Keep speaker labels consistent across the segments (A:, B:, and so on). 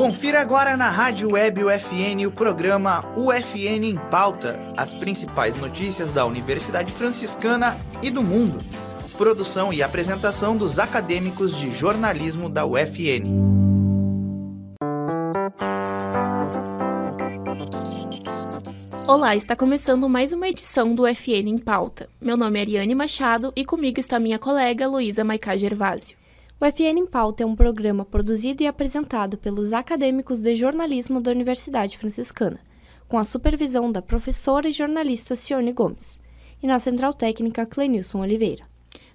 A: Confira agora na Rádio Web UFN o programa UFN em Pauta, as principais notícias da Universidade Franciscana e do mundo. Produção e apresentação dos acadêmicos de jornalismo da UFN.
B: Olá, está começando mais uma edição do UFN em Pauta. Meu nome é Ariane Machado e comigo está minha colega Luísa Maicá Gervásio.
C: O FN em Pauta é um programa produzido e apresentado pelos acadêmicos de jornalismo da Universidade Franciscana, com a supervisão da professora e jornalista Cione Gomes, e na central técnica Clenilson Oliveira.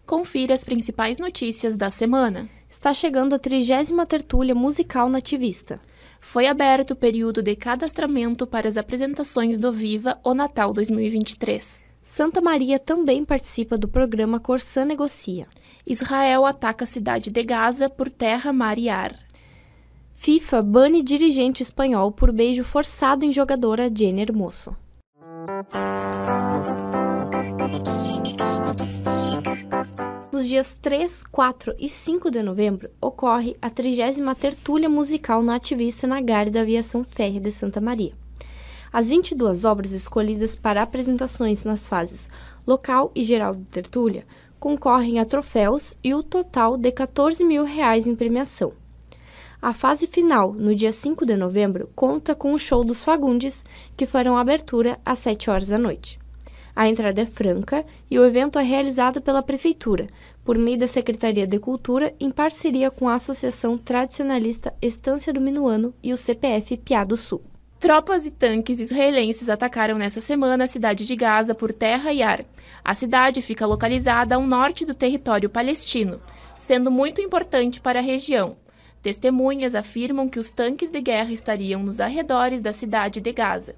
B: Confira as principais notícias da semana.
C: Está chegando a trigésima tertúlia musical nativista.
B: Foi aberto o período de cadastramento para as apresentações do Viva o Natal 2023.
C: Santa Maria também participa do programa Corsã Negocia.
B: Israel ataca a cidade de Gaza por terra, mar e ar.
C: FIFA bane dirigente espanhol por beijo forçado em jogadora Jenny Hermoso. Nos dias 3, 4 e 5 de novembro, ocorre a 30 Tertúlia Musical Nativista na Gare da Aviação Férrea de Santa Maria. As 22 obras escolhidas para apresentações nas fases local e geral de tertúlia concorrem a troféus e o total de 14 mil reais em premiação. A fase final, no dia 5 de novembro, conta com o show dos Fagundes, que farão abertura às 7 horas da noite. A entrada é franca e o evento é realizado pela Prefeitura, por meio da Secretaria de Cultura, em parceria com a Associação Tradicionalista Estância do Minuano e o CPF Piá do Sul.
B: Tropas e tanques israelenses atacaram nessa semana a cidade de Gaza por terra e ar. A cidade fica localizada ao norte do território palestino, sendo muito importante para a região. Testemunhas afirmam que os tanques de guerra estariam nos arredores da cidade de Gaza.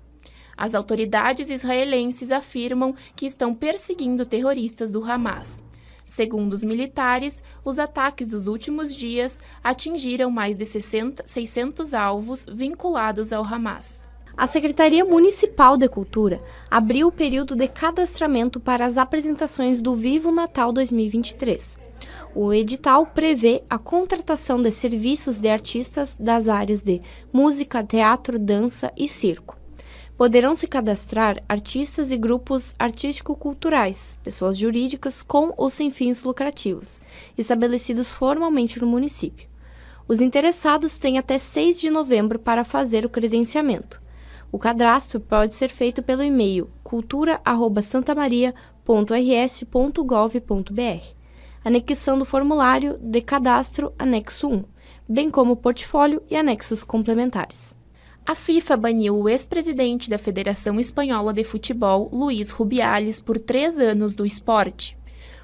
B: As autoridades israelenses afirmam que estão perseguindo terroristas do Hamas. Segundo os militares, os ataques dos últimos dias atingiram mais de 60, 600 alvos vinculados ao Hamas.
C: A Secretaria Municipal de Cultura abriu o período de cadastramento para as apresentações do Vivo Natal 2023. O edital prevê a contratação de serviços de artistas das áreas de música, teatro, dança e circo. Poderão se cadastrar artistas e grupos artístico-culturais, pessoas jurídicas com ou sem fins lucrativos, estabelecidos formalmente no município. Os interessados têm até 6 de novembro para fazer o credenciamento. O cadastro pode ser feito pelo e-mail cultura@santamaria.rs.gov.br, anexando o formulário de cadastro anexo 1, bem como o portfólio e anexos complementares.
B: A FIFA baniu o ex-presidente da Federação Espanhola de Futebol, Luiz Rubiales, por três anos do esporte.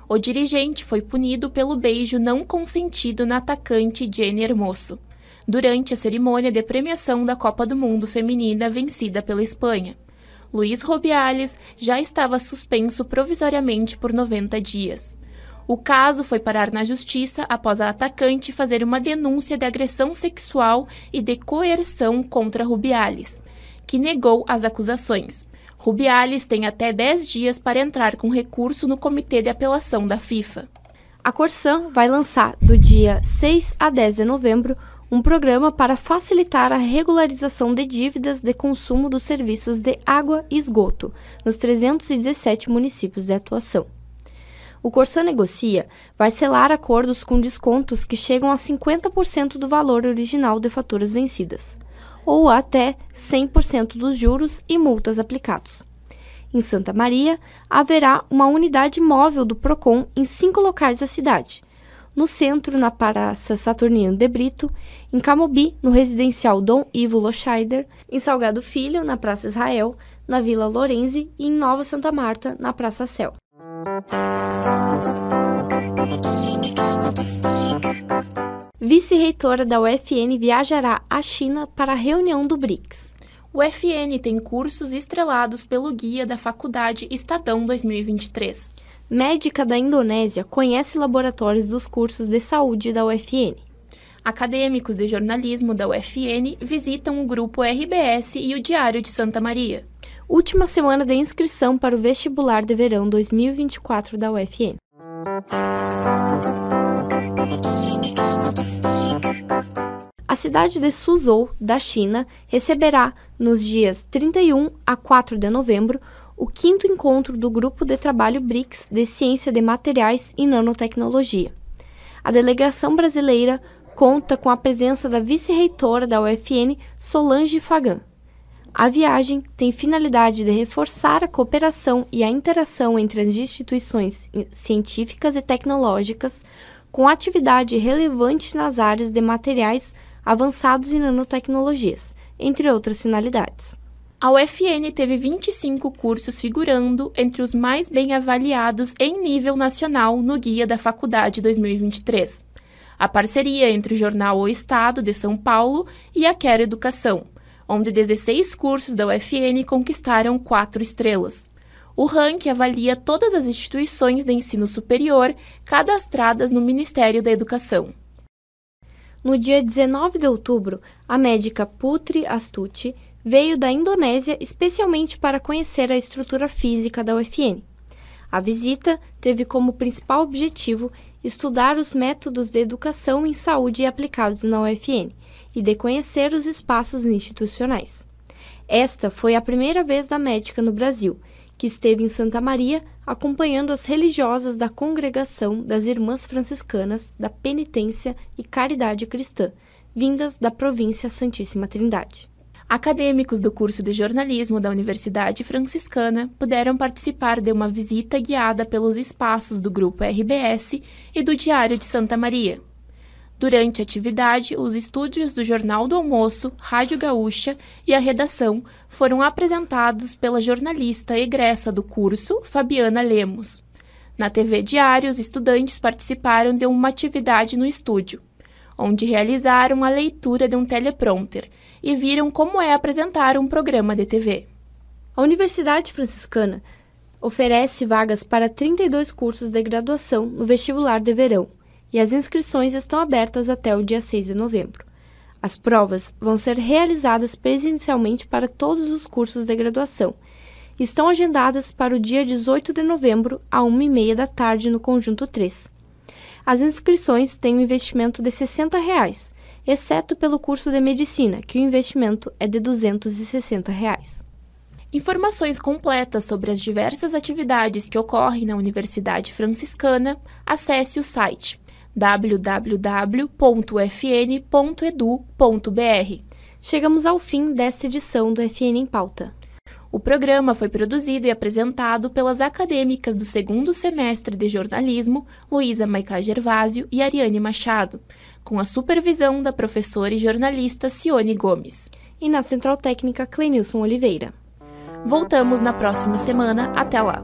B: O dirigente foi punido pelo beijo não consentido na atacante Jenny Hermoso, durante a cerimônia de premiação da Copa do Mundo Feminina vencida pela Espanha. Luiz Rubiales já estava suspenso provisoriamente por 90 dias. O caso foi parar na justiça após a atacante fazer uma denúncia de agressão sexual e de coerção contra Rubiales, que negou as acusações. Rubiales tem até 10 dias para entrar com recurso no Comitê de Apelação da FIFA.
C: A Corsan vai lançar, do dia 6 a 10 de novembro, um programa para facilitar a regularização de dívidas de consumo dos serviços de água e esgoto nos 317 municípios de atuação. O Corsã Negocia vai selar acordos com descontos que chegam a 50% do valor original de faturas vencidas, ou até 100% dos juros e multas aplicados. Em Santa Maria, haverá uma unidade móvel do PROCON em cinco locais da cidade. No centro, na Praça Saturnino de Brito, em Camobi, no residencial Dom Ivo Loscheider, em Salgado Filho, na Praça Israel, na Vila Lorenzi e em Nova Santa Marta, na Praça Céu. Vice-reitora da UFN viajará à China para a reunião do BRICS.
B: O UFN tem cursos estrelados pelo guia da Faculdade Estadão 2023.
C: Médica da Indonésia conhece laboratórios dos cursos de saúde da UFN.
B: Acadêmicos de jornalismo da UFN visitam o grupo RBS e o Diário de Santa Maria.
C: Última semana de inscrição para o vestibular de verão 2024 da UFN. A cidade de Suzhou, da China, receberá, nos dias 31 a 4 de novembro, o quinto encontro do Grupo de Trabalho BRICS de Ciência de Materiais e Nanotecnologia. A delegação brasileira conta com a presença da vice-reitora da UFN, Solange Fagan. A viagem tem finalidade de reforçar a cooperação e a interação entre as instituições científicas e tecnológicas, com atividade relevante nas áreas de materiais avançados e nanotecnologias, entre outras finalidades.
B: A UFN teve 25 cursos figurando entre os mais bem avaliados em nível nacional no Guia da Faculdade 2023. A parceria entre o jornal O Estado de São Paulo e a Quero Educação, onde 16 cursos da UFN conquistaram quatro estrelas. O ranking avalia todas as instituições de ensino superior cadastradas no Ministério da Educação.
C: No dia 19 de outubro, a médica Putri Astuti veio da Indonésia especialmente para conhecer a estrutura física da UFN. A visita teve como principal objetivo estudar os métodos de educação em saúde aplicados na UFN e de conhecer os espaços institucionais. Esta foi a primeira vez da médica no Brasil, que esteve em Santa Maria acompanhando as religiosas da congregação das Irmãs Franciscanas da Penitência e Caridade Cristã, vindas da província Santíssima Trindade.
B: Acadêmicos do curso de jornalismo da Universidade Franciscana puderam participar de uma visita guiada pelos espaços do Grupo RBS e do Diário de Santa Maria. Durante a atividade, os estúdios do Jornal do Almoço, Rádio Gaúcha e a redação foram apresentados pela jornalista egressa do curso, Fabiana Lemos. Na TV Diário, os estudantes participaram de uma atividade no estúdio, onde realizaram a leitura de um teleprompter e viram como é apresentar um programa de TV.
C: A Universidade Franciscana oferece vagas para 32 cursos de graduação no vestibular de verão e as inscrições estão abertas até o dia 6 de novembro. As provas vão ser realizadas presencialmente para todos os cursos de graduação estão agendadas para o dia 18 de novembro, a 1h30 da tarde, no Conjunto 3. As inscrições têm um investimento de 60 reais exceto pelo curso de medicina, que o investimento é de 260 reais.
B: Informações completas sobre as diversas atividades que ocorrem na Universidade Franciscana, acesse o site www.ufn.edu.br.
C: Chegamos ao fim desta edição do FN em Pauta.
B: O programa foi produzido e apresentado pelas acadêmicas do segundo semestre de jornalismo, Luísa Maicá Gervásio e Ariane Machado, com a supervisão da professora e jornalista Cione Gomes.
C: E na Central Técnica, Clenilson Oliveira.
B: Voltamos na próxima semana. Até lá!